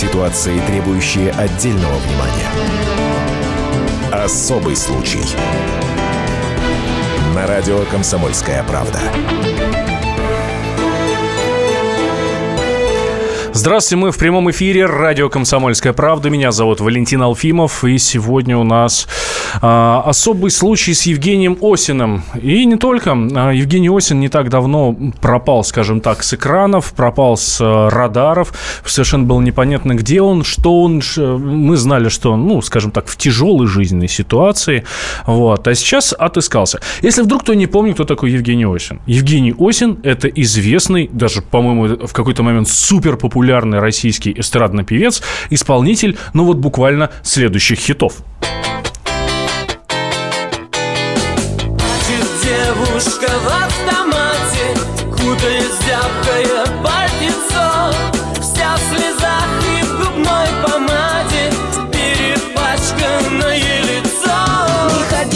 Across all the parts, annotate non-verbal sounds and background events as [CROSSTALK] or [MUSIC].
Ситуации, требующие отдельного внимания. Особый случай. На радио «Комсомольская правда». Здравствуйте, мы в прямом эфире радио «Комсомольская правда». Меня зовут Валентин Алфимов, и сегодня у нас особый случай с Евгением Осиным. И не только. А, Евгений Осин не так давно пропал, скажем так, с экранов, пропал с а, радаров. Совершенно было непонятно, где он, что он. Мы знали, что он, ну, скажем так, в тяжелой жизненной ситуации. Вот. А сейчас отыскался. Если вдруг кто не помнит, кто такой Евгений Осин. Евгений Осин – это известный, даже, по-моему, в какой-то момент супер популярный российский эстрадный певец, исполнитель, ну вот буквально следующих хитов.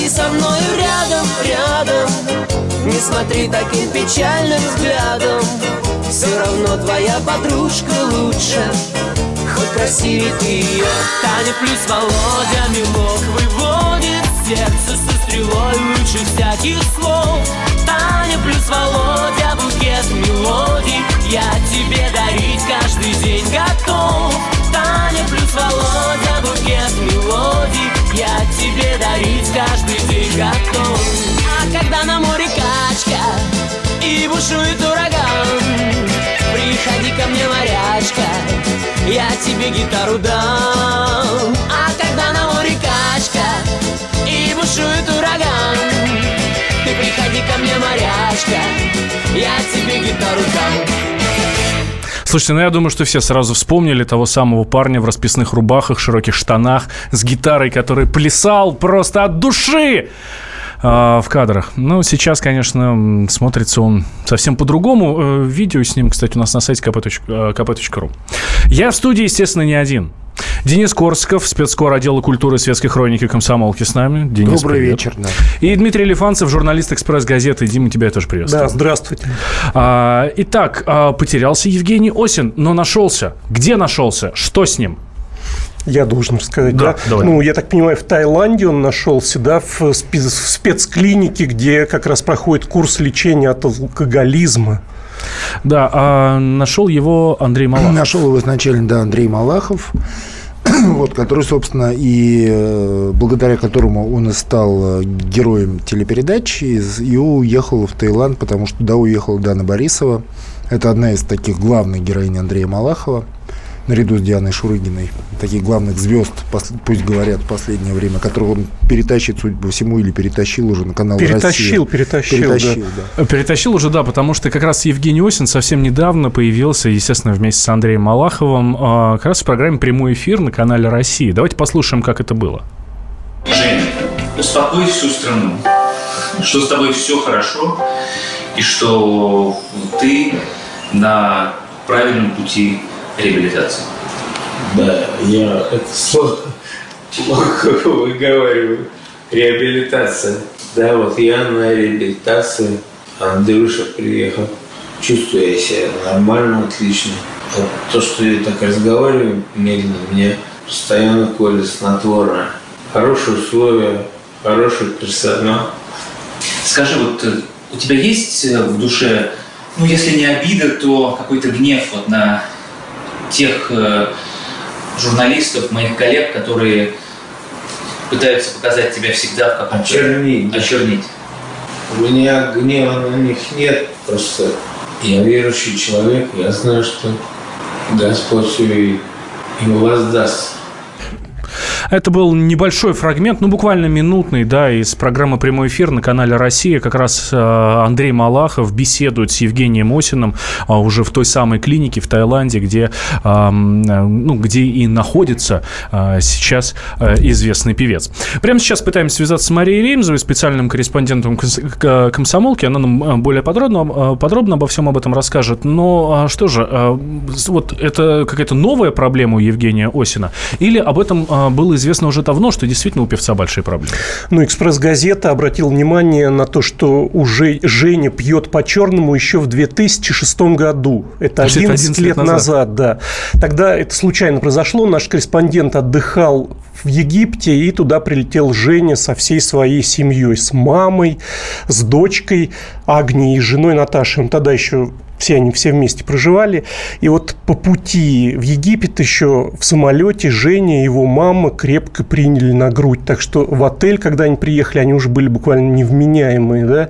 Ходи со мной рядом, рядом, не смотри таким печальным взглядом. Все равно твоя подружка лучше. Хоть красивее ты ее Таня плюс Володя Милок выводит сердце. Со стрелой Лучше всяких слов. Таня плюс Володя Букет мелодий. Я тебе дарить каждый день готов Я тебе дарить каждый день готов. А когда на море качка И бушует ураган Приходи ко мне, морячка, я тебе гитару дам. А когда на море качка и бушует ураган Ты приходи ко мне, морячка, я тебе гитару дам Слушайте, ну я думаю, что все сразу вспомнили того самого парня в расписных рубахах, широких штанах, с гитарой, который плясал просто от души а, в кадрах. Ну, сейчас, конечно, смотрится он совсем по-другому. Э, видео с ним, кстати, у нас на сайте kp.ru. Э, Я в студии, естественно, не один. Денис Корсков, спецкор отдела культуры светской хроники комсомолки с нами. Денис, Добрый привет. вечер. Да. И Дмитрий Лифанцев, журналист «Экспресс-газеты». Дима, тебя я тоже приветствую. Да, здравствуйте. А, итак, а, потерялся Евгений Осин, но нашелся. Где нашелся? Что с ним? Я должен рассказать, да? да? Ну, я так понимаю, в Таиланде он нашелся, да, в, спец, в спецклинике, где как раз проходит курс лечения от алкоголизма. Да, а нашел его Андрей Малахов. [CLEARS THROAT] Нашел его изначально, да, Андрей Малахов, [CLEARS THROAT] вот, который, собственно, и э, благодаря которому он и стал э, героем телепередачи и уехал в Таиланд, потому что туда уехала Дана Борисова. Это одна из таких главных героинь Андрея Малахова наряду с Дианой Шурыгиной, таких главных звезд, пусть говорят, в последнее время, которых он перетащит, судя по всему, или перетащил уже на канал перетащил, Россия. Перетащил, перетащил, да. да. Перетащил уже, да, потому что как раз Евгений Осин совсем недавно появился, естественно, вместе с Андреем Малаховым, а, как раз в программе «Прямой эфир» на канале России. Давайте послушаем, как это было. Женя, успокой всю страну, что с тобой все хорошо, и что ты на правильном пути реабилитации? Да, я это слово плохо выговариваю. Реабилитация. Да, вот я на реабилитации. Андрюша приехал. Чувствую я себя нормально, отлично. Вот то, что я так разговариваю медленно, мне постоянно колет снотворное. Хорошие условия, хороший персонал. Скажи, вот э, у тебя есть э, в душе, ну, если не обида, то какой-то гнев вот на тех э, журналистов, моих коллег, которые пытаются показать тебя всегда в каком-то... Очернить. Очернить. У меня гнева на них нет, просто я верующий человек, я знаю, что Господь все им воздаст. Это был небольшой фрагмент, ну, буквально минутный, да, из программы «Прямой эфир» на канале «Россия». Как раз э, Андрей Малахов беседует с Евгением Осиным а, уже в той самой клинике в Таиланде, где, ну, где и находится сейчас э, известный певец. Прямо сейчас пытаемся связаться с Марией Ремзовой, специальным корреспондентом комсомолки. Она нам э, более подробно, подробно обо всем об этом расскажет. Но что же, вот это какая-то новая проблема у Евгения Осина? Или об этом было известно уже давно, что действительно у певца большие проблемы. Ну, «Экспресс-газета» обратил внимание на то, что уже Женя пьет по-черному еще в 2006 году. Это 11, 11 лет, лет назад. назад, да. Тогда это случайно произошло. Наш корреспондент отдыхал в Египте, и туда прилетел Женя со всей своей семьей, с мамой, с дочкой Агнией и женой Наташей. Он тогда еще все они все вместе проживали. И вот по пути в Египет еще в самолете Женя и его мама крепко приняли на грудь. Так что в отель, когда они приехали, они уже были буквально невменяемые. Да?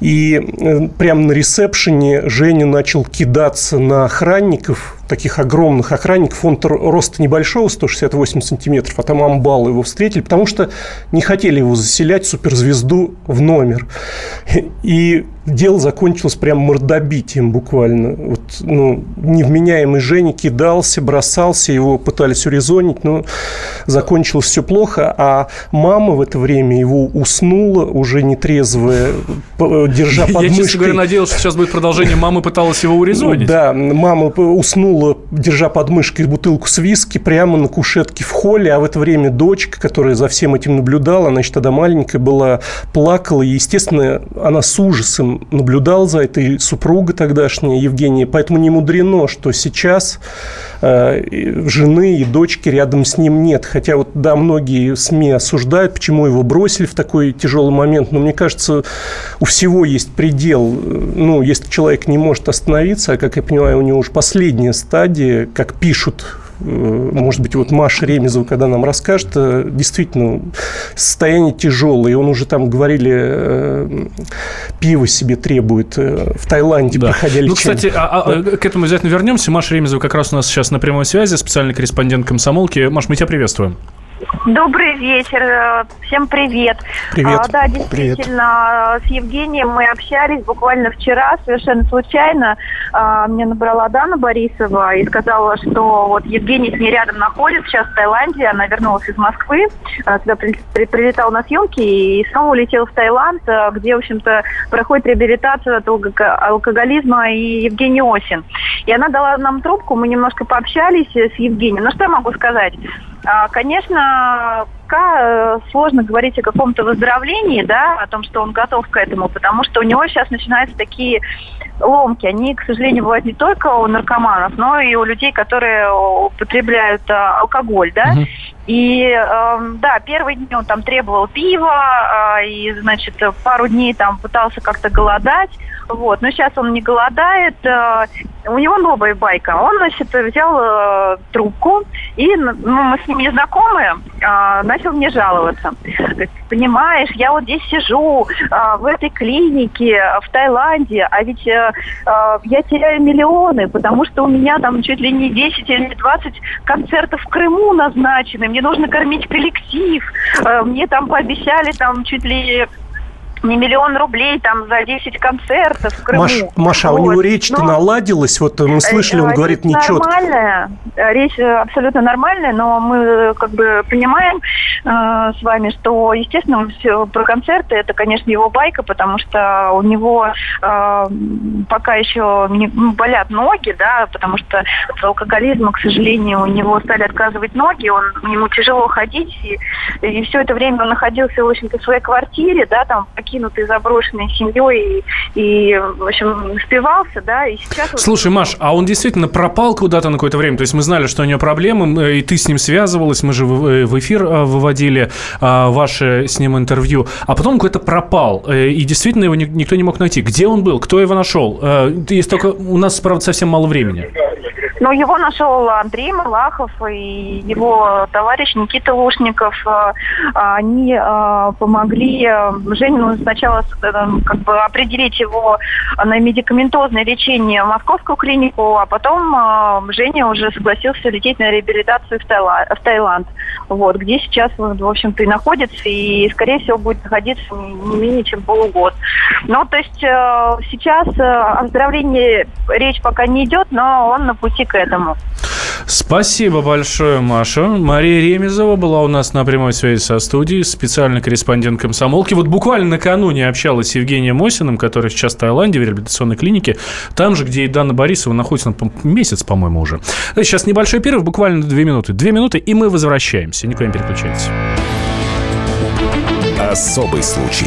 И э, прямо на ресепшене Женя начал кидаться на охранников, таких огромных охранников. Он роста небольшого, 168 сантиметров, а там амбал его встретили, потому что не хотели его заселять, суперзвезду, в номер. И дело закончилось прям мордобитием буквально. Вот, ну, невменяемый Женя кидался, бросался, его пытались урезонить, но закончилось все плохо. А мама в это время его уснула, уже нетрезвая, держа под Я, честно говоря, надеялся, что сейчас будет продолжение. Мама пыталась его урезонить. Да, мама уснула уснула, держа под мышкой бутылку с виски прямо на кушетке в холле, а в это время дочка, которая за всем этим наблюдала, она еще тогда маленькая была, плакала, и, естественно, она с ужасом наблюдала за этой супругой тогдашняя, Евгения, поэтому не мудрено, что сейчас жены и дочки рядом с ним нет, хотя вот, да, многие СМИ осуждают, почему его бросили в такой тяжелый момент, но мне кажется, у всего есть предел, ну, если человек не может остановиться, а, как я понимаю, у него уже последняя стадии, как пишут э, может быть, вот Маша Ремезова, когда нам расскажет, э, действительно, состояние тяжелое. И он уже там, говорили, э, пиво себе требует в Таиланде, да. проходя лечение. Ну, кстати, а, а, да. к этому обязательно вернемся. Маша Ремезова как раз у нас сейчас на прямой связи, специальный корреспондент комсомолки. Маш, мы тебя приветствуем. Добрый вечер, всем привет. Привет. А, да, действительно, привет. с Евгением мы общались буквально вчера, совершенно случайно. А, мне набрала Дана Борисова и сказала, что вот Евгений с ней рядом находится, сейчас в Таиланде, она вернулась из Москвы, а, туда при, при, прилетала на съемки и снова улетела в Таиланд, где, в общем-то, проходит реабилитация от алкоголизма и Евгений Осин. И она дала нам трубку, мы немножко пообщались с Евгением. Ну, что я могу сказать? А, конечно, пока э, сложно говорить о каком-то выздоровлении, да, о том, что он готов к этому, потому что у него сейчас начинаются такие ломки. Они, к сожалению, бывают не только у наркоманов, но и у людей, которые употребляют э, алкоголь, да. Uh-huh. И э, да, первые дни он там требовал пива, э, и, значит, пару дней там пытался как-то голодать. Вот. Но сейчас он не голодает. Э, у него новая байка. Он, значит, взял э, трубку, и ну, мы с ним не знакомы, э, начал мне жаловаться. Понимаешь, я вот здесь сижу, э, в этой клинике, в Таиланде, а ведь э, э, я теряю миллионы, потому что у меня там чуть ли не 10 или 20 концертов в Крыму назначены, мне нужно кормить коллектив, э, мне там пообещали там чуть ли не миллион рублей там за 10 концертов в Крыму. Маш, Маша, вот. у него речь-то ну, наладилась? Вот мы слышали, он э, говорит нечетко. Нормальная, речь абсолютно нормальная, но мы как бы понимаем э, с вами, что, естественно, все про концерты это, конечно, его байка, потому что у него э, пока еще не, ну, болят ноги, да, потому что от алкоголизма, к сожалению, у него стали отказывать ноги, он, ему тяжело ходить, и, и все это время он находился, в общем-то, в своей квартире, да, там покинутый, заброшенной семьей и, и, в общем, спивался, да, и сейчас... Слушай, Маш, а он действительно пропал куда-то на какое-то время? То есть мы знали, что у него проблемы, и ты с ним связывалась, мы же в эфир а, выводили а, ваше с ним интервью, а потом какой-то пропал, э, и действительно его никто не мог найти. Где он был? Кто его нашел? Э, есть только... У нас, правда, совсем мало времени. Ну, его нашел Андрей Малахов и его товарищ Никита Лушников. Э, они э, помогли э, Женину сначала как бы определить его на медикаментозное лечение в московскую клинику, а потом Женя уже согласился лететь на реабилитацию в Таиланд, вот, где сейчас, в общем-то, и находится, и, скорее всего, будет находиться не менее чем полугод. Ну, то есть сейчас о выздоровлении речь пока не идет, но он на пути к этому. Спасибо большое, Маша. Мария Ремезова была у нас на прямой связи со студией, специальный корреспондент комсомолки. Вот буквально накануне общалась с Евгением Осиным, который сейчас в Таиланде в реабилитационной клинике, там же, где и Дана Борисова находится месяц, по-моему, уже. Сейчас небольшой перерыв, буквально две минуты. Две минуты, и мы возвращаемся. Никуда не переключайтесь. Особый случай.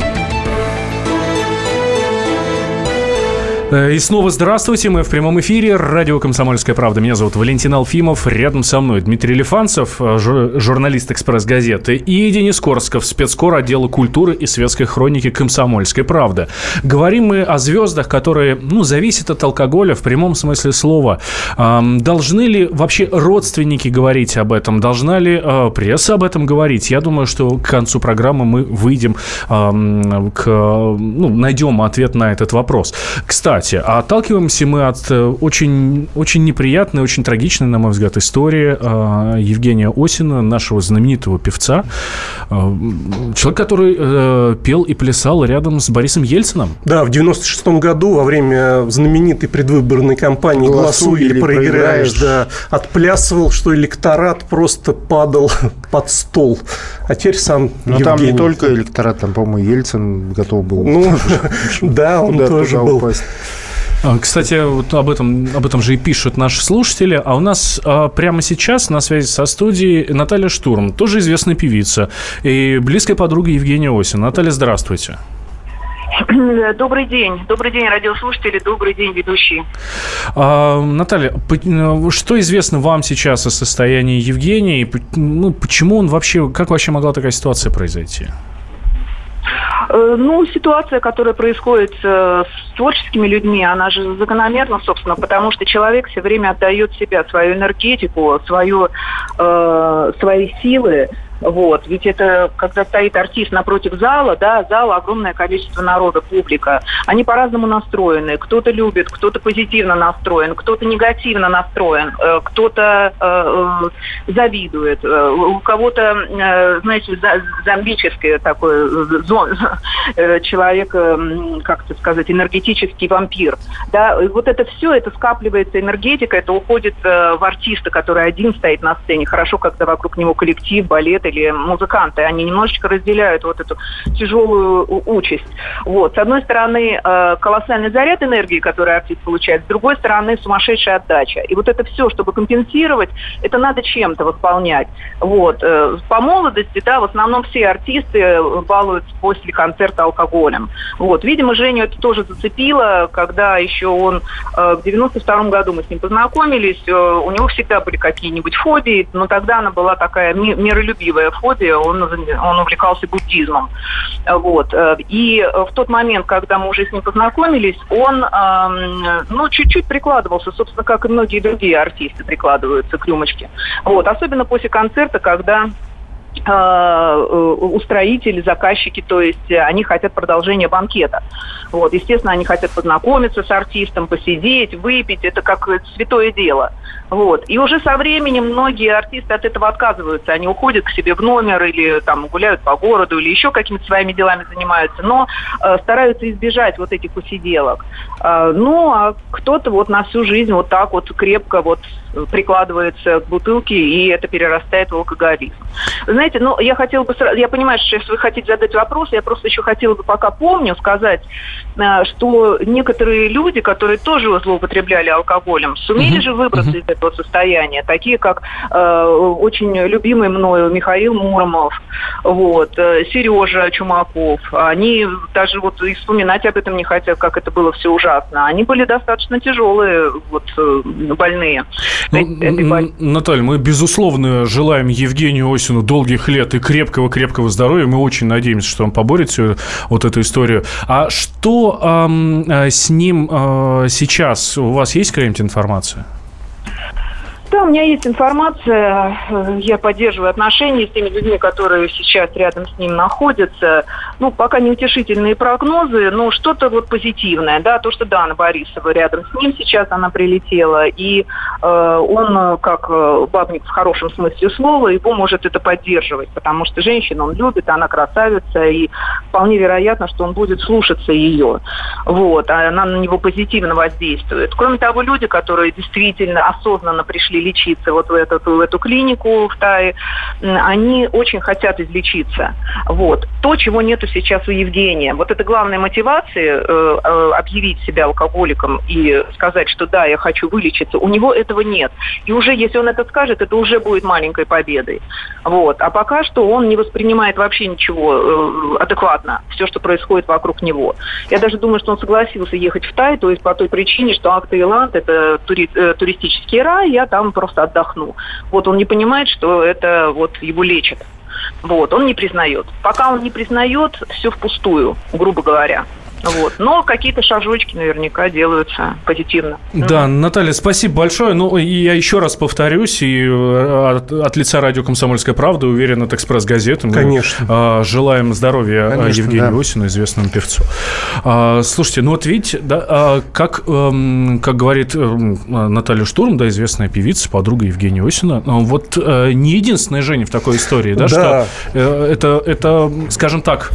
И снова здравствуйте, мы в прямом эфире, радио «Комсомольская правда». Меня зовут Валентин Алфимов, рядом со мной Дмитрий Лифанцев, э, журналист «Экспресс-газеты», и Денис Корсков, спецкор отдела культуры и светской хроники «Комсомольской правды». Говорим мы о звездах, которые, ну, зависят от алкоголя в прямом смысле слова. Должны ли вообще родственники говорить об этом? Должна ли э, пресса об этом говорить? Я думаю, что к концу программы мы выйдем к, ну, найдем ответ на этот вопрос. Кстати, кстати, а отталкиваемся мы от э, очень, очень неприятной, очень трагичной, на мой взгляд, истории э, Евгения Осина, нашего знаменитого певца. Э, человек, который пел и плясал рядом с Борисом Ельцином. Да, в 96 году во время знаменитой предвыборной кампании «Голосуй или проиграешь», да, отплясывал, что электорат просто падал [LAUGHS] под стол. А теперь сам Но Евгений. там не только электорат, там, по-моему, Ельцин готов был. Ну, [LAUGHS] да, он тоже был. А, кстати, вот об этом, об этом же и пишут наши слушатели. А у нас а, прямо сейчас на связи со студией Наталья Штурм, тоже известная певица и близкая подруга Евгения Осин. Наталья, здравствуйте. [CLEARS THROAT] Добрый день. Добрый день, радиослушатели. Добрый день, ведущие. А, Наталья, что известно вам сейчас о состоянии Евгения? И, ну, почему он вообще, как вообще могла такая ситуация произойти? Э, ну, ситуация, которая происходит э, с творческими людьми, она же закономерна, собственно, потому что человек все время отдает себя, свою энергетику, свою, э, свои силы вот. Ведь это, когда стоит артист напротив зала, да, зал огромное количество народа, публика. Они по-разному настроены. Кто-то любит, кто-то позитивно настроен, кто-то негативно настроен, э, кто-то э, э, завидует, э, у кого-то, э, знаете, зомбическое такое зон, э, человек, как это сказать, энергетический вампир. Да, и вот это все, это скапливается энергетика, это уходит в артиста, который один стоит на сцене. Хорошо, когда вокруг него коллектив, балет или музыканты, они немножечко разделяют вот эту тяжелую участь. Вот. С одной стороны, э, колоссальный заряд энергии, который артист получает, с другой стороны, сумасшедшая отдача. И вот это все, чтобы компенсировать, это надо чем-то восполнять. Вот. Э, по молодости, да, в основном все артисты балуются после концерта алкоголем. Вот. Видимо, Женю это тоже зацепило, когда еще он э, в 92 году мы с ним познакомились, у него всегда были какие-нибудь фобии, но тогда она была такая миролюбивая фобия, он, он увлекался буддизмом. Вот. И в тот момент, когда мы уже с ним познакомились, он ну, чуть-чуть прикладывался, собственно, как и многие другие артисты прикладываются к рюмочке. Вот. Особенно после концерта, когда э, устроители, заказчики, то есть они хотят продолжения банкета. Вот, естественно, они хотят познакомиться с артистом, посидеть, выпить, это как святое дело. Вот. И уже со временем многие артисты от этого отказываются. Они уходят к себе в номер или там гуляют по городу или еще какими-то своими делами занимаются, но э, стараются избежать вот этих посиделок. Э, ну, а кто-то вот на всю жизнь вот так вот крепко вот прикладывается к бутылке, и это перерастает в алкоголизм. Знаете, ну, я хотела бы... Я понимаю, что если вы хотите задать вопрос, я просто еще хотела бы, пока помню, сказать, э, что некоторые люди, которые тоже злоупотребляли алкоголем, сумели же выбраться из этого состояния, такие как э, очень любимый мною Михаил Муромов, вот, э, Сережа Чумаков. Они даже вот и вспоминать об этом не хотят, как это было все ужасно. Они были достаточно тяжелые, вот, э, больные. ну. Наталья, мы, безусловно, желаем Евгению Осину долгих лет и крепкого-крепкого здоровья. Мы очень надеемся, что он поборет всю вот эту историю. А что эм, с ним э, сейчас? У вас есть какая-нибудь информация? Да, у меня есть информация. Я поддерживаю отношения с теми людьми, которые сейчас рядом с ним находятся. Ну, пока неутешительные прогнозы, но что-то вот позитивное, да, то, что Дана Борисова рядом с ним сейчас она прилетела, и э, он, как э, бабник в хорошем смысле слова, его может это поддерживать, потому что женщину он любит, она красавица, и вполне вероятно, что он будет слушаться ее. Вот, а она на него позитивно воздействует. Кроме того, люди, которые действительно осознанно пришли лечиться вот в эту, в эту клинику в Тае, они очень хотят излечиться. Вот. То, чего нету сейчас у Евгения. Вот это главная мотивация э, э, объявить себя алкоголиком и сказать, что да, я хочу вылечиться. У него этого нет. И уже, если он это скажет, это уже будет маленькой победой. Вот. А пока что он не воспринимает вообще ничего э, адекватно, все, что происходит вокруг него. Я даже думаю, что он согласился ехать в Тай, то есть по той причине, что Ак-Таиланд – это тури, э, туристический рай, я там просто отдохну. Вот он не понимает, что это вот его лечит. Вот, он не признает. Пока он не признает, все впустую, грубо говоря. Вот. Но какие-то шажочки наверняка делаются позитивно. Да, mm. Наталья, спасибо большое. Ну, и я еще раз повторюсь, и э, от, от лица радио «Комсомольская правда», уверен, от «Экспресс-газеты». Мы Конечно. А, желаем здоровья э, Конечно, Евгению да. Осину, известному певцу. А, слушайте, ну вот видите, да, а, как, а, как говорит Наталья Штурм, да, известная певица, подруга Евгения Осина, вот а, не единственная Женя в такой истории, да, да. что это, это, скажем так,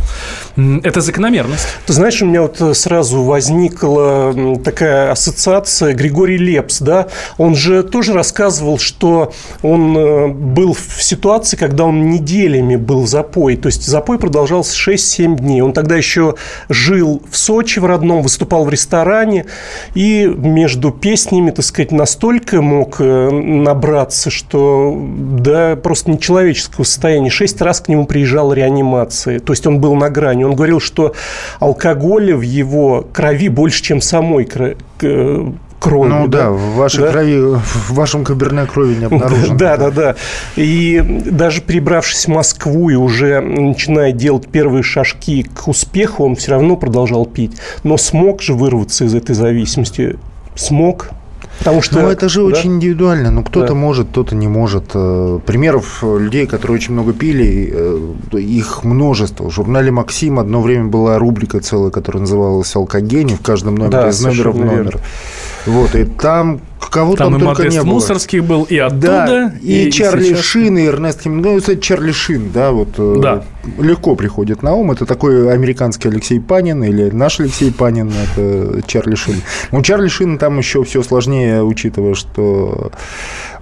это закономерность. Ты знаешь, у меня вот э, сразу возникла такая ассоциация Григорий Лепс, да, он же тоже рассказывал, что он э, был в ситуации, когда он неделями был запой, то есть запой продолжался 6-7 дней. Он тогда еще жил в Сочи в родном, выступал в ресторане, и между песнями, так сказать, настолько мог э, набраться, что, да, просто нечеловеческого состояния. Шесть раз к нему приезжала реанимация, то есть он был на грани. Он говорил, что алкоголя в его крови больше, чем самой крови крови. Ну да, да в вашей да? крови, в вашем каберне крови не обнаружено. Да, да, да. И даже перебравшись в Москву и уже начиная делать первые шажки к успеху, он все равно продолжал пить. Но смог же вырваться из этой зависимости? Смог, Потому что, ну, это же да? очень индивидуально. Ну, кто-то да. может, кто-то не может. Э, примеров людей, которые очень много пили, э, их множество. В журнале «Максим» одно время была рубрика целая, которая называлась «Алкогений». В каждом номере да, из номера в номер. Верно. Вот, и там кого там, там и только не было. Мусорский был и оттуда. Да, и, и Чарли сейчас... Шин, и Эрнест Хемингуэй. Ну, кстати, Чарли Шин, да, вот э, да. легко приходит на ум. Это такой американский Алексей Панин или наш Алексей Панин, это Чарли Шин. У Чарли Шина там еще все сложнее, учитывая, что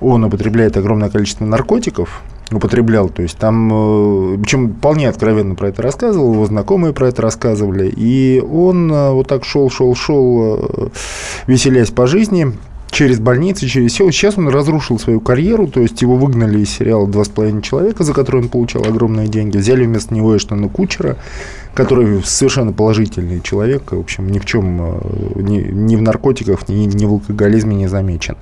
он употребляет огромное количество наркотиков, употреблял. То есть там, э, причем вполне откровенно про это рассказывал, его знакомые про это рассказывали. И он э, вот так шел, шел, шел, веселясь по жизни через больницы, через все. Сейчас он разрушил свою карьеру, то есть его выгнали из сериала «Два с половиной человека», за который он получал огромные деньги. Взяли вместо него Эштона Кучера, который совершенно положительный человек, в общем, ни в чем, э, ни, ни в наркотиках, ни, ни в алкоголизме не замечен.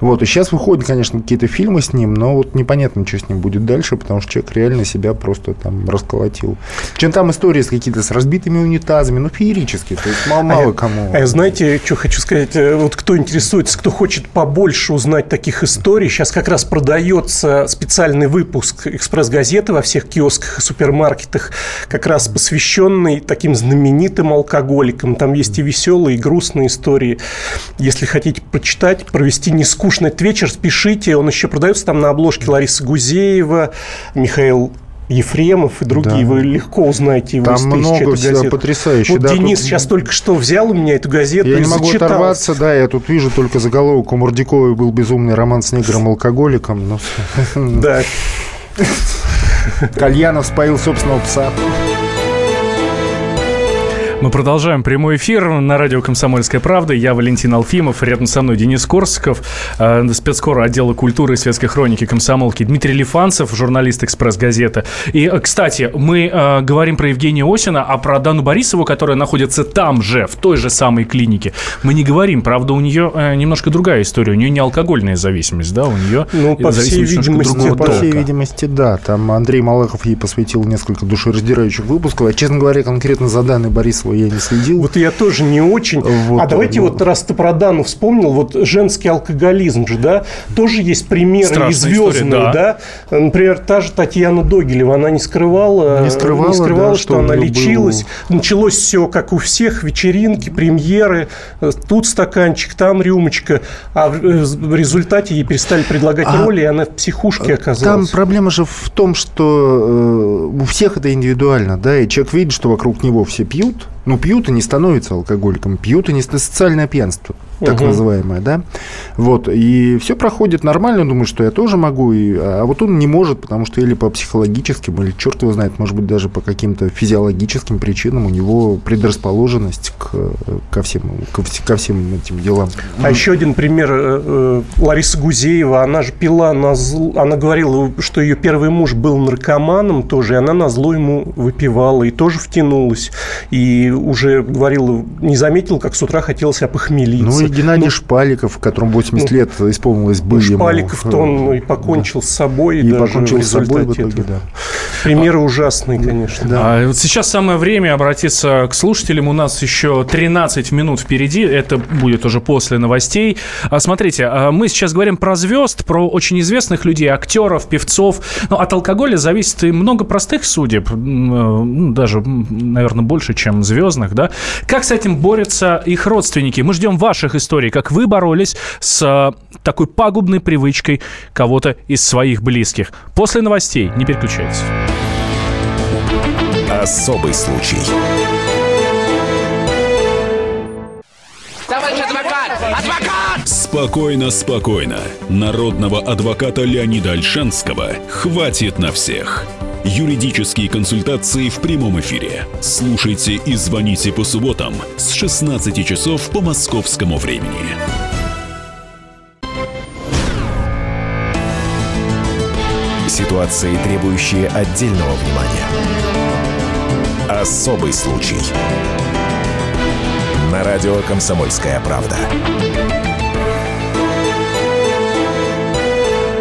Вот, и сейчас выходят, конечно, какие-то фильмы с ним, но вот непонятно, что с ним будет дальше, потому что человек реально себя просто там расколотил. Чем там истории с какие-то с разбитыми унитазами, ну, феерически, то есть мало, мало а кому. А знаете, что хочу сказать, э, вот кто интересуется, кто хочет побольше узнать таких историй, сейчас как раз продается специальный выпуск «Экспресс-газеты» во всех киосках и супермаркетах, как раз посвященный таким знаменитым алкоголикам. Там есть и веселые, и грустные истории. Если хотите почитать, провести не скучно скучный этот вечер, спешите. Он еще продается там на обложке Лариса Гузеева, Михаил Ефремов и другие. Да. Вы легко узнаете его Там из много всего потрясающего. Вот да, Денис тут... сейчас только что взял у меня эту газету Я не могу зачитал. оторваться, да, я тут вижу только заголовок. У Мордяковой был безумный роман с негром-алкоголиком. Но... Да. Кальянов споил собственного пса. Мы продолжаем прямой эфир на радио «Комсомольская правда». Я Валентин Алфимов, рядом со мной Денис Корсков, э, спецкор отдела культуры и светской хроники комсомолки Дмитрий Лифанцев, журналист «Экспресс-газета». И, э, кстати, мы э, говорим про Евгения Осина, а про Дану Борисову, которая находится там же, в той же самой клинике, мы не говорим. Правда, у нее э, немножко другая история. У нее не алкогольная зависимость, да, у нее ну, по всей видимости, по всей видимости, да. Там Андрей Малахов ей посвятил несколько душераздирающих выпусков. А, честно говоря, конкретно за Даной Борисовой я не следил. Вот я тоже не очень. Вот, а давайте ну... вот, раз ты про Дану вспомнил, вот женский алкоголизм же, да, тоже есть примеры Страшная звездные, история, да. да. Например, та же Татьяна Догилева, она не скрывала, не скрывала, не скрывала да, что, что она лечилась. Был... Началось все, как у всех, вечеринки, премьеры, тут стаканчик, там рюмочка, а в результате ей перестали предлагать а... роли, и она в психушке оказалась. Там проблема же в том, что э, у всех это индивидуально, да, и человек видит, что вокруг него все пьют, ну, пьют и не становятся алкоголиком, пьют и не социальное пьянство так угу. называемое, да. Вот, и все проходит нормально, думаю, что я тоже могу, и, а вот он не может, потому что или по психологическим, или черт его знает, может быть, даже по каким-то физиологическим причинам у него предрасположенность к, ко, всем, ко, ко всем этим делам. А еще один пример. Э, э, Лариса Гузеева, она же пила на зл... Она говорила, что ее первый муж был наркоманом тоже, и она на зло ему выпивала, и тоже втянулась. И уже говорила, не заметил, как с утра хотелось опохмелиться. Ну, и Геннадий ну, Шпаликов, которому 80 ну, лет исполнилось бы ну, Шпаликов-то он и покончил с собой. И покончил с собой в итоге, да. Примеры а, ужасные, конечно. Да. А, вот сейчас самое время обратиться к слушателям. У нас еще 13 минут впереди. Это будет уже после новостей. А, смотрите, а, мы сейчас говорим про звезд, про очень известных людей, актеров, певцов. Но от алкоголя зависит и много простых судеб. Ну, даже, наверное, больше, чем звездных. Да? Как с этим борются их родственники? Мы ждем ваших историй, как вы боролись с э, такой пагубной привычкой кого-то из своих близких. После новостей не переключайтесь. Особый случай. Товарищ адвокат! Адвокат! Спокойно, спокойно. Народного адвоката Леонида Альшанского хватит на всех. Юридические консультации в прямом эфире. Слушайте и звоните по субботам с 16 часов по московскому времени. Ситуации, требующие отдельного внимания. Особый случай. На радио «Комсомольская правда».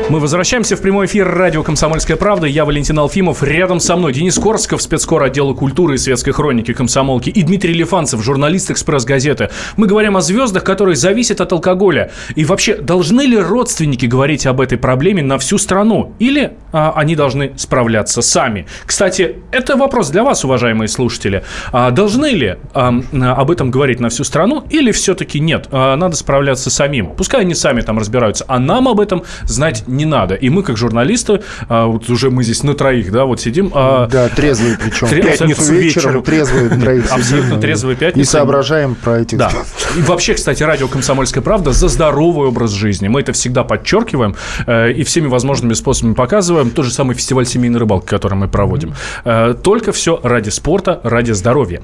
Мы возвращаемся в прямой эфир радио «Комсомольская правда». Я Валентин Алфимов. Рядом со мной Денис Корсков, спецкор отдела культуры и светской хроники комсомолки. И Дмитрий Лифанцев, журналист «Экспресс-газеты». Мы говорим о звездах, которые зависят от алкоголя. И вообще, должны ли родственники говорить об этой проблеме на всю страну? Или а, они должны справляться сами? Кстати, это вопрос для вас, уважаемые слушатели. А, должны ли а, об этом говорить на всю страну? Или все-таки нет? А, надо справляться самим. Пускай они сами там разбираются, а нам об этом знать не не надо. И мы, как журналисты, а, вот уже мы здесь на троих, да, вот сидим. А, да, трезвые причем. Пятницу вечером. трезвые троих Абсолютно трезвые пятницы. И соображаем про этих. Да. И вообще, кстати, радио «Комсомольская правда» за здоровый образ жизни. Мы это всегда подчеркиваем э, и всеми возможными способами показываем. Тот же самый фестиваль семейной рыбалки, который мы проводим. Э, только все ради спорта, ради здоровья.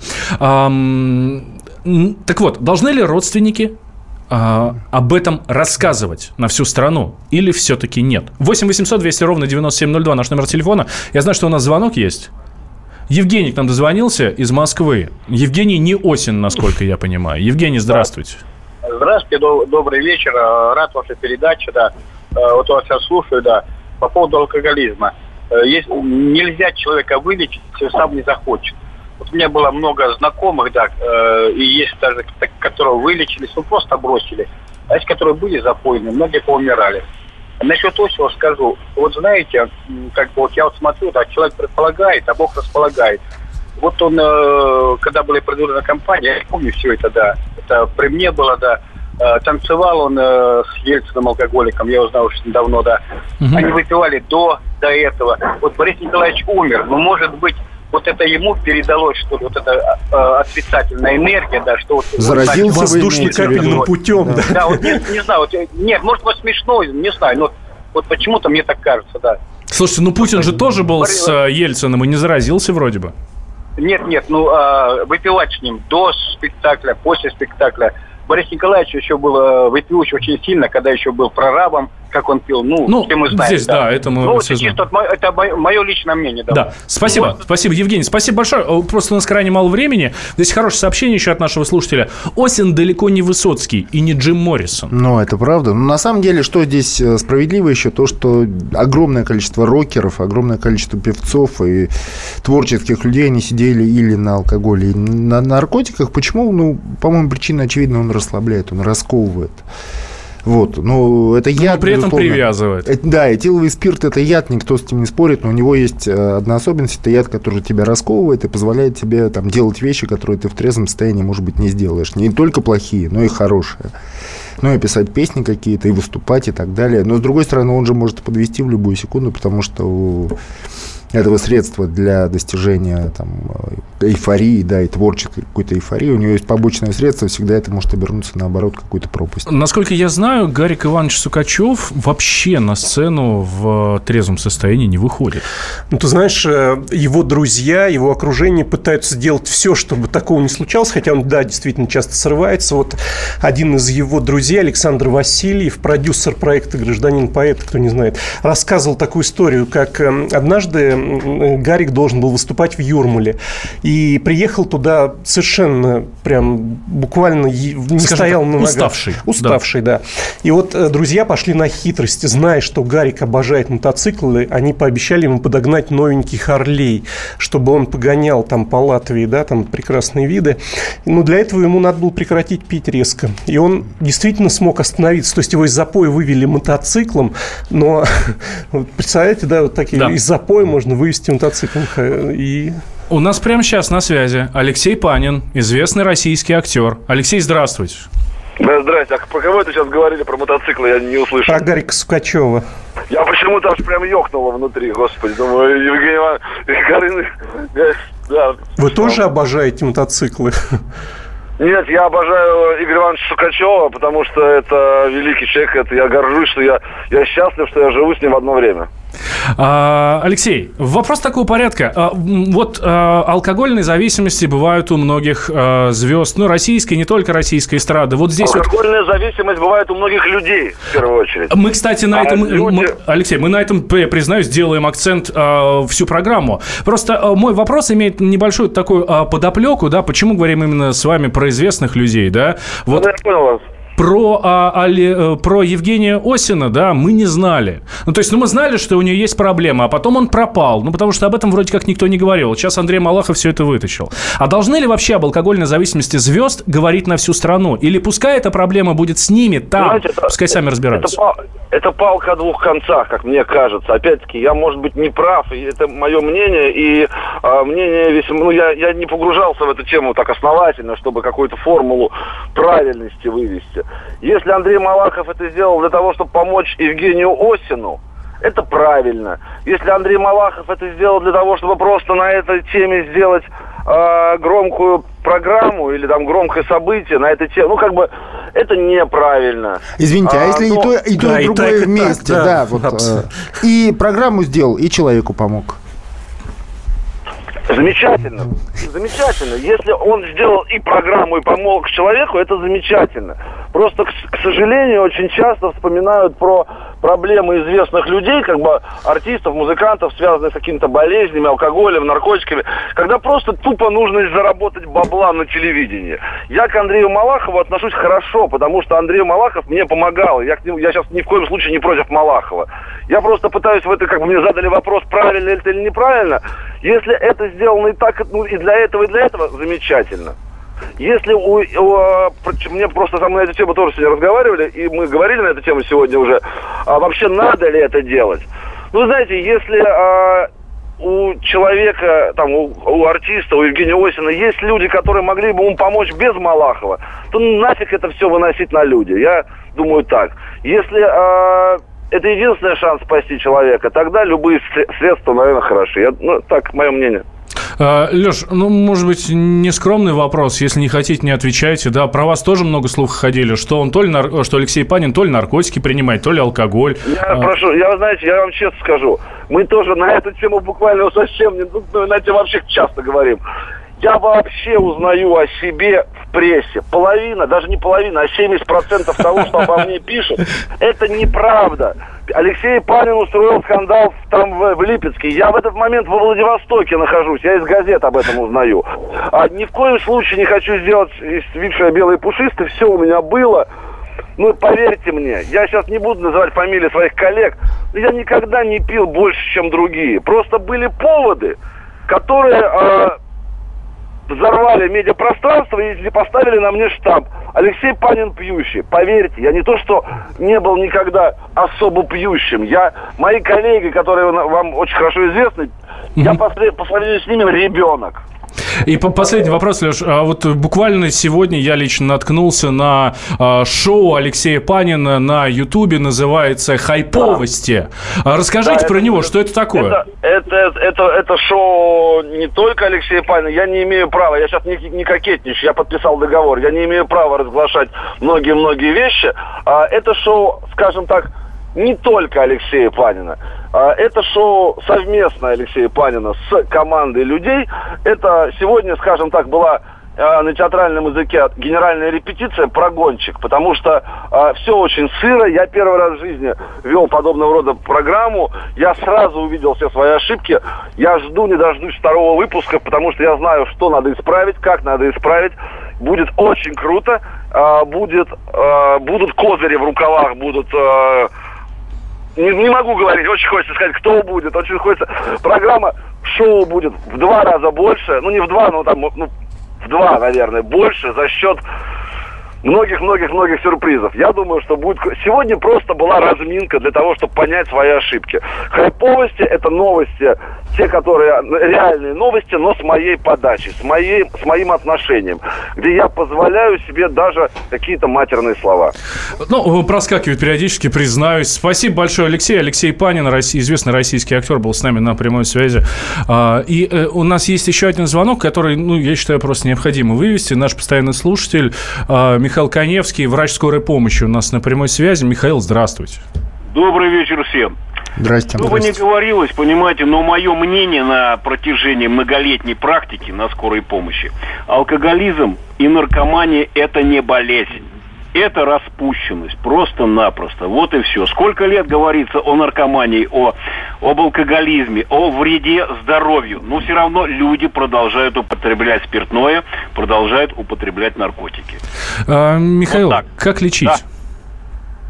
Так вот, должны ли родственники а, об этом рассказывать на всю страну или все-таки нет? 8 800 200 ровно 9702 наш номер телефона. Я знаю, что у нас звонок есть. Евгений к нам дозвонился из Москвы. Евгений не осень, насколько я понимаю. Евгений, здравствуйте. Здравствуйте, добрый вечер. Э, рад вашей передаче, да. Э, вот вас сейчас слушаю, да. По поводу алкоголизма. Э, есть, нельзя человека вылечить, если сам не захочет. Вот у меня было много знакомых, да, э, и есть даже, которые вылечились, ну просто бросили. А есть, которые были запойны, многие поумирали. Насчет Осиова скажу. Вот знаете, как бы вот я вот смотрю, да, человек предполагает, а Бог располагает. Вот он, э, когда была продвинутая компания, я помню все это, да, это при мне было, да, э, танцевал он э, с Ельциным алкоголиком, я узнал очень давно, да. Угу. Они выпивали до, до этого. Вот Борис Николаевич умер, но, может быть, вот это ему передалось, что ли, вот эта э, отрицательная энергия, да, что вот... Заразился воздушно-капельным путем, да. Да, вот не, не знаю, вот, нет, может быть смешно, не знаю, но вот почему-то мне так кажется, да. Слушайте, ну Путин же тоже был с э, Ельциным и не заразился вроде бы. нет, нет, ну, а, выпивать с ним до спектакля, после спектакля. Борис Николаевич еще был э, выпивающий очень сильно, когда еще был прорабом, как он пил. Ну, ну все мы знаем. Здесь, да, да это мы ну, все знаем. Чисто, это мое личное мнение. Да, да. спасибо, вот. спасибо, Евгений, спасибо большое. Просто у нас крайне мало времени. Здесь хорошее сообщение еще от нашего слушателя. Осин далеко не Высоцкий и не Джим Моррисон. Ну, это правда. Но на самом деле, что здесь э, справедливо еще, то, что огромное количество рокеров, огромное количество певцов и творческих людей, они сидели или на алкоголе, или на наркотиках. Почему? Ну, по-моему, причина очевидна, он расслабляет, он расковывает. Вот, ну, это яд, но при этом привязывает. Это, да, этиловый спирт – это яд, никто с этим не спорит, но у него есть э, одна особенность – это яд, который тебя расковывает и позволяет тебе там, делать вещи, которые ты в трезвом состоянии, может быть, не сделаешь. Не только плохие, но и хорошие. Ну, и писать песни какие-то, и выступать, и так далее. Но, с другой стороны, он же может подвести в любую секунду, потому что у этого средства для достижения там, эйфории, да, и творческой какой-то эйфории, у него есть побочное средство, всегда это может обернуться наоборот какой-то пропасть. Насколько я знаю, Гарик Иванович Сукачев вообще на сцену в трезвом состоянии не выходит. Ну, ты знаешь, э, его друзья, его окружение пытаются сделать все, чтобы такого не случалось, хотя он, да, действительно часто срывается. Вот один из его друзей, Александр Васильев, продюсер проекта «Гражданин-поэт», кто не знает, рассказывал такую историю, как э, однажды Гарик должен был выступать в Юрмале. И приехал туда совершенно прям буквально не Скажем стоял так, на ногах. Уставший. Уставший, да. да. И вот э, друзья пошли на хитрость, зная, что Гарик обожает мотоциклы, они пообещали ему подогнать новенький Харлей, чтобы он погонял там по Латвии, да, там прекрасные виды. Но для этого ему надо было прекратить пить резко. И он действительно смог остановиться. То есть его из запоя вывели мотоциклом, но [LAUGHS] представляете, да, вот такие да. из запоя можно вывести мотоцикл. И у нас прямо сейчас на связи Алексей Панин, известный российский актер. Алексей, здравствуйте. Да, здрасте. А про кого это сейчас говорили, про мотоциклы, я не услышал. Про Гарика Сукачева. Я почему-то аж прям ёкнуло внутри, господи. Думаю, Евгений Иванович, Да. Вы тоже обожаете мотоциклы? Нет, я обожаю Игоря Ивановича Сукачева, потому что это великий человек, это я горжусь, что я, я счастлив, что я живу с ним в одно время. А, Алексей, вопрос такого порядка. А, вот а, алкогольные зависимости бывают у многих звезд, ну, российской, не только российской эстрады. Вот здесь Алкогольная вот... зависимость бывает у многих людей, в первую очередь. Мы, кстати, на а этом, люди... мы, Алексей, мы на этом, признаюсь, делаем акцент всю программу. Просто мой вопрос имеет небольшую такую подоплеку, да, почему говорим именно с вами про известных людей, да? Вот... Ну, я понял вас. Про, а, али, э, про Евгения Осина, да, мы не знали. Ну, то есть, ну, мы знали, что у нее есть проблема, а потом он пропал. Ну, потому что об этом вроде как никто не говорил. Сейчас Андрей Малахов все это вытащил. А должны ли вообще об алкогольной зависимости звезд говорить на всю страну? Или пускай эта проблема будет с ними там, Знаете, это, пускай сами разбираются? Это, это палка о двух концах, как мне кажется. Опять-таки, я, может быть, не прав, и это мое мнение, и а, мнение весьма... Ну, я, я не погружался в эту тему так основательно, чтобы какую-то формулу правильности вывести. Если Андрей Малахов это сделал для того, чтобы помочь Евгению Осину, это правильно. Если Андрей Малахов это сделал для того, чтобы просто на этой теме сделать э, громкую программу или там громкое событие на этой теме, ну как бы это неправильно. Извините, а, а если но... и то, и то, да, и другое и так, вместе, и так, да, да вот, э, и программу сделал, и человеку помог. Замечательно. Замечательно. Если он сделал и программу, и помог человеку, это замечательно. Просто, к, сожалению, очень часто вспоминают про проблемы известных людей, как бы артистов, музыкантов, связанных с какими-то болезнями, алкоголем, наркотиками, когда просто тупо нужно заработать бабла на телевидении. Я к Андрею Малахову отношусь хорошо, потому что Андрей Малахов мне помогал. Я, к нему, я сейчас ни в коем случае не против Малахова. Я просто пытаюсь в это, как бы мне задали вопрос, правильно это или неправильно. Если это сделано и так, ну, и для этого, и для этого, замечательно. Если у, у мне просто мной на эту тему тоже сегодня разговаривали, и мы говорили на эту тему сегодня уже, а вообще надо ли это делать? Ну, знаете, если а, у человека, там, у, у артиста, у Евгения Осина есть люди, которые могли бы ему помочь без Малахова, то нафиг это все выносить на люди. Я думаю так. Если а, это единственный шанс спасти человека, тогда любые средства, наверное, хороши. Я, ну, так, мое мнение. А, Леш, ну, может быть, нескромный вопрос, если не хотите, не отвечайте, да, про вас тоже много слухов ходили, что он то ли, нар... что Алексей Панин то ли наркотики принимает, то ли алкоголь. Я а... прошу, я, знаете, я вам честно скажу, Мы тоже на эту тему буквально совсем, ну, на эту вообще часто говорим. Я вообще узнаю о себе в прессе. Половина, даже не половина, а 70% того, что обо мне пишут, [LAUGHS] это неправда. Алексей Панин устроил скандал там в, в Липецке. Я в этот момент во Владивостоке нахожусь. Я из газет об этом узнаю. А ни в коем случае не хочу сделать из Викшера белые пушистые. Все у меня было. Ну, поверьте мне, я сейчас не буду называть фамилии своих коллег, я никогда не пил больше, чем другие. Просто были поводы, которые э, взорвали медиапространство и поставили на мне штамп. Алексей Панин пьющий. Поверьте, я не то, что не был никогда особо пьющим. Я, мои коллеги, которые вам очень хорошо известны, я по, по сравнению с ними ребенок. И последний вопрос, Леш. А вот буквально сегодня я лично наткнулся на а, шоу Алексея Панина на Ютубе, называется «Хайповости». Да. Расскажите да, про это, него, что это такое? Это, это, это, это шоу не только Алексея Панина, я не имею права, я сейчас не, не кокетничаю, я подписал договор, я не имею права разглашать многие-многие вещи. А, это шоу, скажем так, не только Алексея Панина. А, это шоу совместно Алексея Панина с командой людей. Это сегодня, скажем так, была а, на театральном языке генеральная репетиция прогончик, потому что э, все очень сыро. Я первый раз в жизни вел подобного рода программу. Я сразу увидел все свои ошибки. Я жду, не дождусь второго выпуска, потому что я знаю, что надо исправить, как надо исправить. Будет очень круто. Э, будет, э, будут козыри в рукавах, будут... Э, не, не могу говорить, очень хочется сказать, кто будет, очень хочется. Программа шоу будет в два раза больше, ну не в два, но там ну, в два, наверное, больше за счет многих-многих-многих сюрпризов. Я думаю, что будет... Сегодня просто была разминка для того, чтобы понять свои ошибки. Хайповости – это новости, те, которые реальные новости, но с моей подачей, с, моей, с моим отношением, где я позволяю себе даже какие-то матерные слова. Ну, проскакивает периодически, признаюсь. Спасибо большое, Алексей. Алексей Панин, известный российский актер, был с нами на прямой связи. А, и э, у нас есть еще один звонок, который, ну, я считаю, просто необходимо вывести. Наш постоянный слушатель а, Михаил Коневский, врач скорой помощи у нас на прямой связи. Михаил, здравствуйте. Добрый вечер всем. Здрасте. Что бы ни говорилось, понимаете, но мое мнение на протяжении многолетней практики на скорой помощи, алкоголизм и наркомания – это не болезнь. Это распущенность, просто-напросто. Вот и все. Сколько лет говорится о наркомании, о, об алкоголизме, о вреде здоровью. Но все равно люди продолжают употреблять спиртное, продолжают употреблять наркотики. А, Михаил, вот как лечить? Да.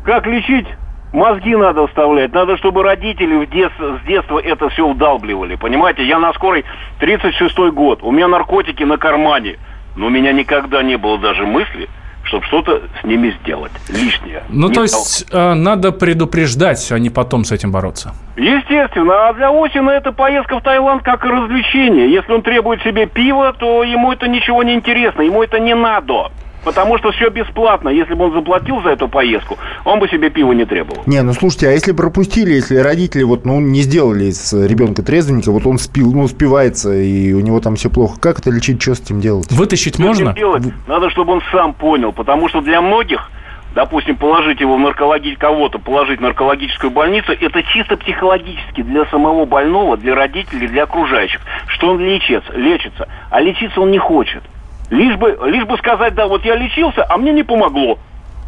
Как лечить? Мозги надо вставлять. Надо, чтобы родители в дет... с детства это все удалбливали. Понимаете, я на скорой 36-й год. У меня наркотики на кармане. Но у меня никогда не было даже мысли, чтобы что-то с ними сделать лишнее. Ну, не то есть э, надо предупреждать, а не потом с этим бороться. Естественно. А для Осина это поездка в Таиланд как развлечение. Если он требует себе пива, то ему это ничего не интересно, ему это не надо. Потому что все бесплатно. Если бы он заплатил за эту поездку, он бы себе пива не требовал. Не, ну слушайте, а если пропустили, если родители вот, ну, не сделали из ребенка трезвенника, вот он спил, ну, спивается, и у него там все плохо, как это лечить, что с этим делать? Вытащить что можно? Делать? Надо, чтобы он сам понял, потому что для многих допустим, положить его в наркологи... кого-то положить в наркологическую больницу, это чисто психологически для самого больного, для родителей, для окружающих, что он лечится, лечится, а лечиться он не хочет. Лишь бы, лишь бы сказать, да, вот я лечился, а мне не помогло.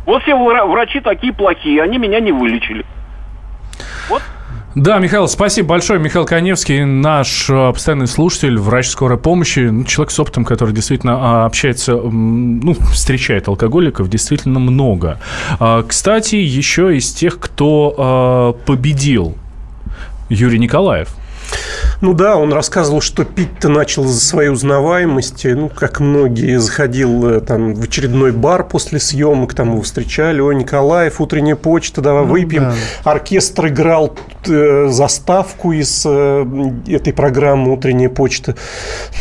Вот все врачи такие плохие, они меня не вылечили. Вот да, Михаил, спасибо большое. Михаил Коневский, наш э, постоянный слушатель, врач скорой помощи, ну, человек с опытом, который действительно а, общается, ну, встречает алкоголиков действительно много. А, кстати, еще из тех, кто а, победил Юрий Николаев. Ну да, он рассказывал, что пить-то начал за своей узнаваемости. Ну, как многие, заходил э, там в очередной бар после съемок, там его встречали. О, Николаев, утренняя почта, давай ну, выпьем. Да. Оркестр играл э, заставку из э, этой программы «Утренняя почта».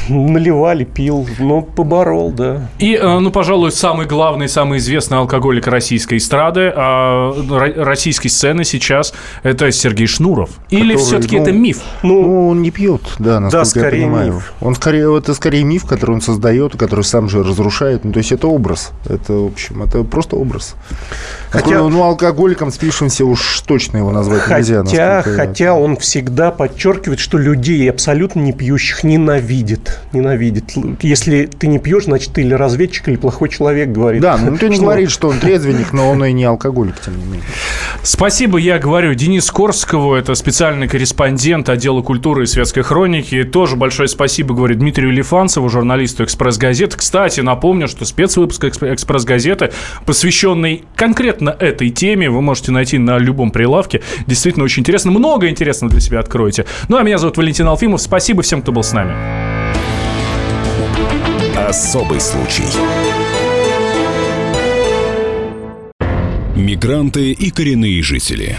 Наливали, пил, но поборол, да. И, э, ну, пожалуй, самый главный, самый известный алкоголик российской эстрады, э, российской сцены сейчас – это Сергей Шнуров. Или все-таки ну, это миф? Ну, ну, он не пьет, да, насколько да, скорее я понимаю. Миф. Он скорее, это скорее миф, который он создает, который сам же разрушает. Ну, то есть это образ. Это, в общем, это просто образ. Хотя, Такой, ну, алкоголиком спившимся уж точно его назвать хотя, нельзя. Хотя, хотя он всегда подчеркивает, что людей абсолютно не пьющих ненавидит. Ненавидит. Если ты не пьешь, значит, ты или разведчик, или плохой человек, говорит. Да, ну никто не говорит, что он трезвенник, но он и не алкоголик, тем не менее. Спасибо, я говорю Денис Корскову, это специальный корреспондент отдела культуры и светской хроники. Тоже большое спасибо, говорю, Дмитрию Лифанцеву, журналисту «Экспресс-газеты». Кстати, напомню, что спецвыпуск «Экспресс-газеты», посвященный конкретно этой теме, вы можете найти на любом прилавке. Действительно очень интересно. Много интересного для себя откроете. Ну, а меня зовут Валентин Алфимов. Спасибо всем, кто был с нами. Особый случай. Мигранты и коренные жители.